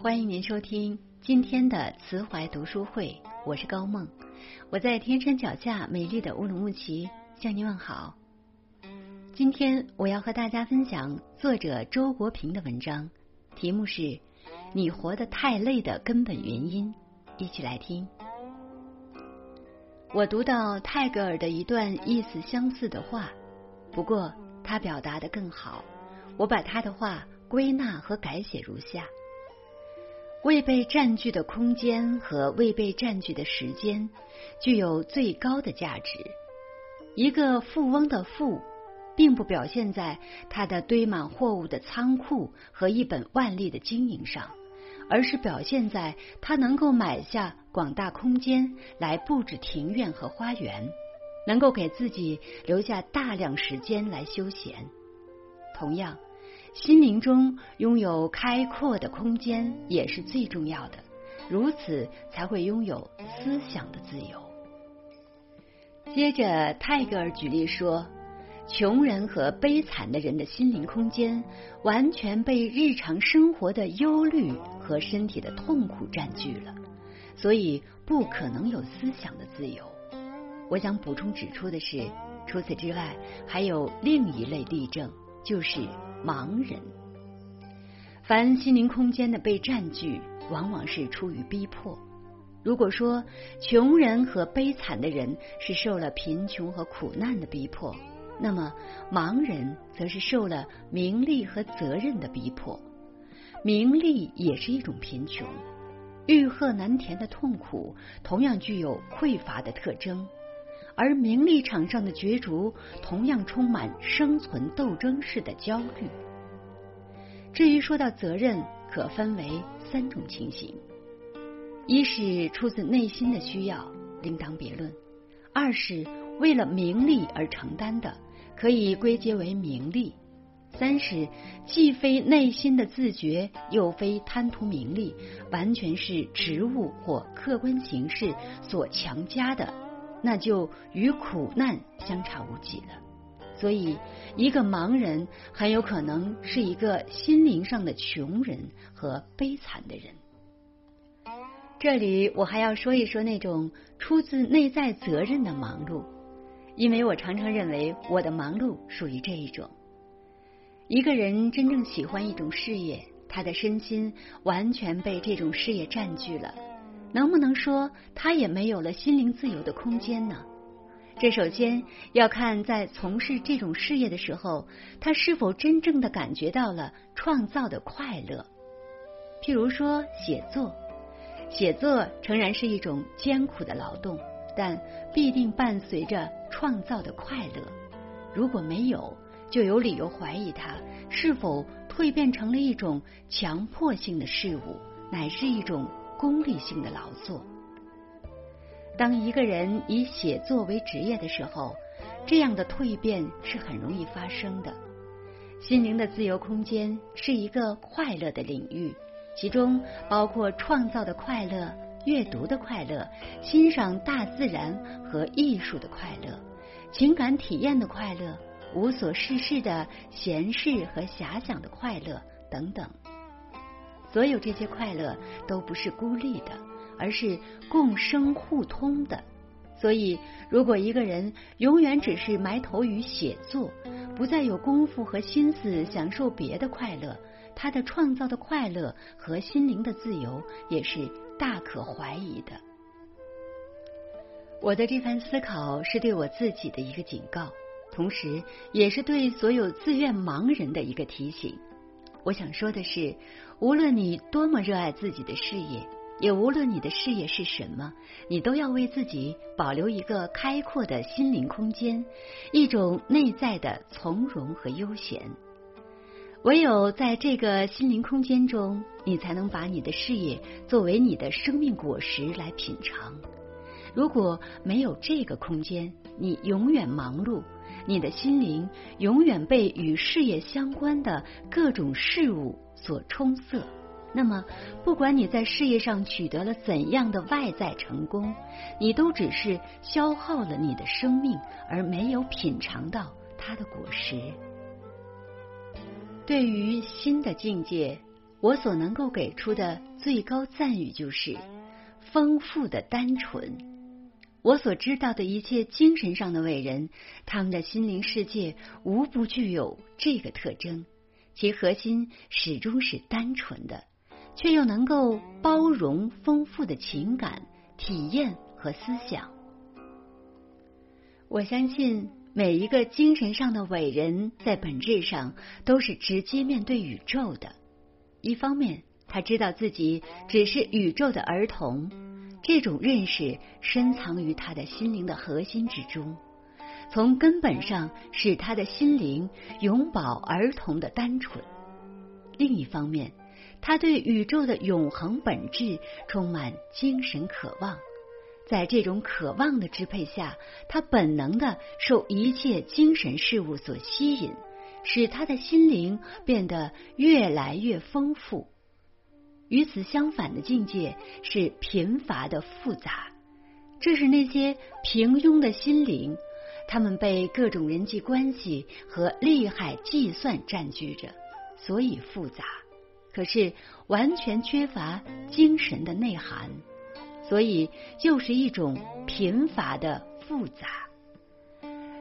欢迎您收听今天的慈怀读书会，我是高梦，我在天山脚下美丽的乌鲁木齐向您问好。今天我要和大家分享作者周国平的文章，题目是《你活得太累的根本原因》，一起来听。我读到泰戈尔的一段意思相似的话，不过他表达的更好。我把他的话归纳和改写如下：未被占据的空间和未被占据的时间具有最高的价值。一个富翁的富，并不表现在他的堆满货物的仓库和一本万利的经营上。而是表现在他能够买下广大空间来布置庭院和花园，能够给自己留下大量时间来休闲。同样，心灵中拥有开阔的空间也是最重要的，如此才会拥有思想的自由。接着，泰戈尔举例说。穷人和悲惨的人的心灵空间完全被日常生活的忧虑和身体的痛苦占据了，所以不可能有思想的自由。我想补充指出的是，除此之外，还有另一类例证，就是盲人。凡心灵空间的被占据，往往是出于逼迫。如果说穷人和悲惨的人是受了贫穷和苦难的逼迫。那么，盲人则是受了名利和责任的逼迫。名利也是一种贫穷，欲壑难填的痛苦同样具有匮乏的特征，而名利场上的角逐同样充满生存斗争式的焦虑。至于说到责任，可分为三种情形：一是出自内心的需要，另当别论；二是为了名利而承担的。可以归结为名利。三是既非内心的自觉，又非贪图名利，完全是职务或客观形势所强加的，那就与苦难相差无几了。所以，一个盲人很有可能是一个心灵上的穷人和悲惨的人。这里我还要说一说那种出自内在责任的忙碌。因为我常常认为我的忙碌属于这一种。一个人真正喜欢一种事业，他的身心完全被这种事业占据了，能不能说他也没有了心灵自由的空间呢？这首先要看在从事这种事业的时候，他是否真正的感觉到了创造的快乐。譬如说写作，写作诚然是一种艰苦的劳动。但必定伴随着创造的快乐。如果没有，就有理由怀疑它是否蜕变成了一种强迫性的事物，乃是一种功利性的劳作。当一个人以写作为职业的时候，这样的蜕变是很容易发生的。心灵的自由空间是一个快乐的领域，其中包括创造的快乐。阅读的快乐，欣赏大自然和艺术的快乐，情感体验的快乐，无所事事的闲适和遐想的快乐等等。所有这些快乐都不是孤立的，而是共生互通的。所以，如果一个人永远只是埋头于写作，不再有功夫和心思享受别的快乐，他的创造的快乐和心灵的自由也是。大可怀疑的。我的这番思考是对我自己的一个警告，同时也是对所有自愿盲人的一个提醒。我想说的是，无论你多么热爱自己的事业，也无论你的事业是什么，你都要为自己保留一个开阔的心灵空间，一种内在的从容和悠闲。唯有在这个心灵空间中，你才能把你的事业作为你的生命果实来品尝。如果没有这个空间，你永远忙碌，你的心灵永远被与事业相关的各种事物所充塞。那么，不管你在事业上取得了怎样的外在成功，你都只是消耗了你的生命，而没有品尝到它的果实。对于新的境界，我所能够给出的最高赞誉就是丰富的单纯。我所知道的一切精神上的伟人，他们的心灵世界无不具有这个特征，其核心始终是单纯的，却又能够包容丰富的情感体验和思想。我相信每一个精神上的伟人，在本质上都是直接面对宇宙的。一方面，他知道自己只是宇宙的儿童，这种认识深藏于他的心灵的核心之中，从根本上使他的心灵永葆儿童的单纯。另一方面，他对宇宙的永恒本质充满精神渴望。在这种渴望的支配下，他本能的受一切精神事物所吸引，使他的心灵变得越来越丰富。与此相反的境界是贫乏的复杂，这是那些平庸的心灵，他们被各种人际关系和利害计算占据着，所以复杂，可是完全缺乏精神的内涵。所以，就是一种贫乏的复杂。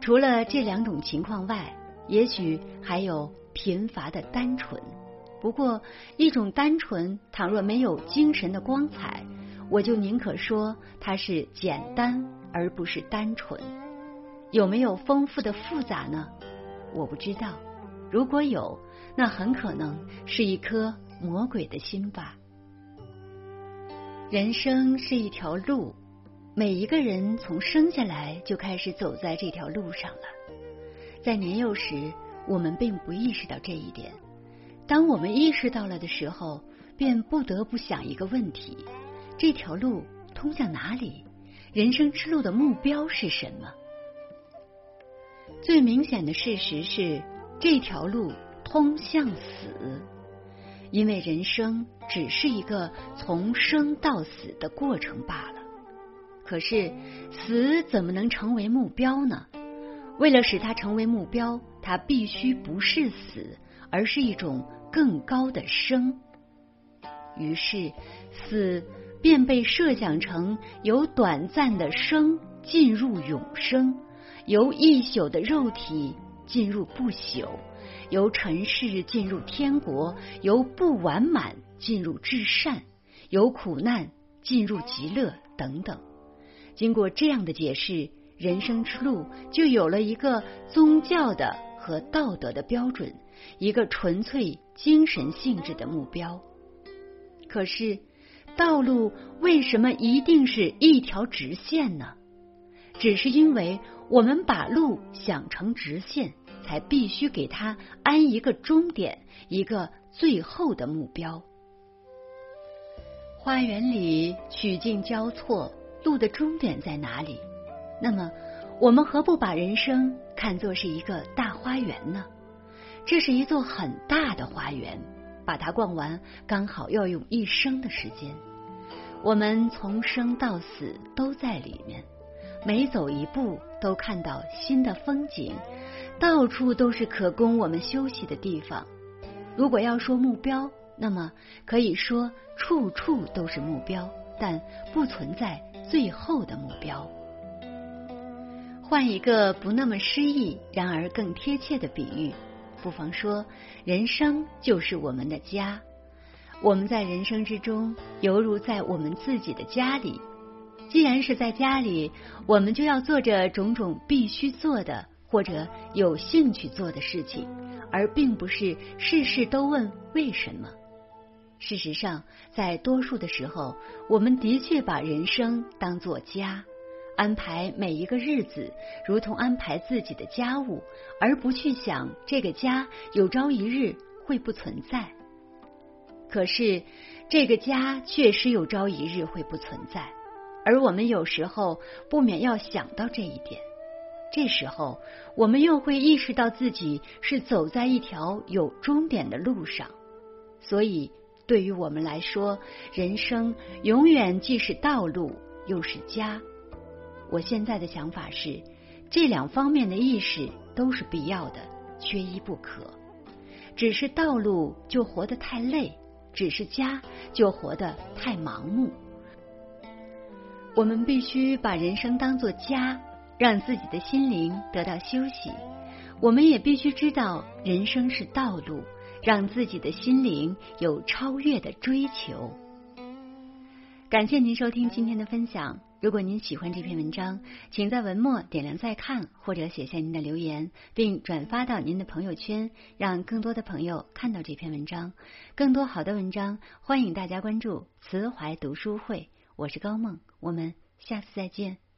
除了这两种情况外，也许还有贫乏的单纯。不过，一种单纯，倘若没有精神的光彩，我就宁可说它是简单，而不是单纯。有没有丰富的复杂呢？我不知道。如果有，那很可能是一颗魔鬼的心吧。人生是一条路，每一个人从生下来就开始走在这条路上了。在年幼时，我们并不意识到这一点；当我们意识到了的时候，便不得不想一个问题：这条路通向哪里？人生之路的目标是什么？最明显的事实是，这条路通向死。因为人生只是一个从生到死的过程罢了。可是死怎么能成为目标呢？为了使它成为目标，它必须不是死，而是一种更高的生。于是死便被设想成由短暂的生进入永生，由一宿的肉体进入不朽。由尘世进入天国，由不完满进入至善，由苦难进入极乐等等。经过这样的解释，人生之路就有了一个宗教的和道德的标准，一个纯粹精神性质的目标。可是，道路为什么一定是一条直线呢？只是因为我们把路想成直线。才必须给它安一个终点，一个最后的目标。花园里曲径交错，路的终点在哪里？那么，我们何不把人生看作是一个大花园呢？这是一座很大的花园，把它逛完，刚好要用一生的时间。我们从生到死都在里面，每走一步都看到新的风景。到处都是可供我们休息的地方。如果要说目标，那么可以说处处都是目标，但不存在最后的目标。换一个不那么诗意，然而更贴切的比喻，不妨说，人生就是我们的家。我们在人生之中，犹如在我们自己的家里。既然是在家里，我们就要做着种种必须做的。或者有兴趣做的事情，而并不是事事都问为什么。事实上，在多数的时候，我们的确把人生当作家，安排每一个日子，如同安排自己的家务，而不去想这个家有朝一日会不存在。可是，这个家确实有朝一日会不存在，而我们有时候不免要想到这一点。这时候，我们又会意识到自己是走在一条有终点的路上，所以对于我们来说，人生永远既是道路又是家。我现在的想法是，这两方面的意识都是必要的，缺一不可。只是道路就活得太累，只是家，就活得太盲目。我们必须把人生当作家，让自己的心灵得到休息。我们也必须知道，人生是道路，让自己的心灵有超越的追求。感谢您收听今天的分享。如果您喜欢这篇文章，请在文末点亮再看，或者写下您的留言，并转发到您的朋友圈，让更多的朋友看到这篇文章。更多好的文章，欢迎大家关注慈怀读书会。我是高梦，我们下次再见。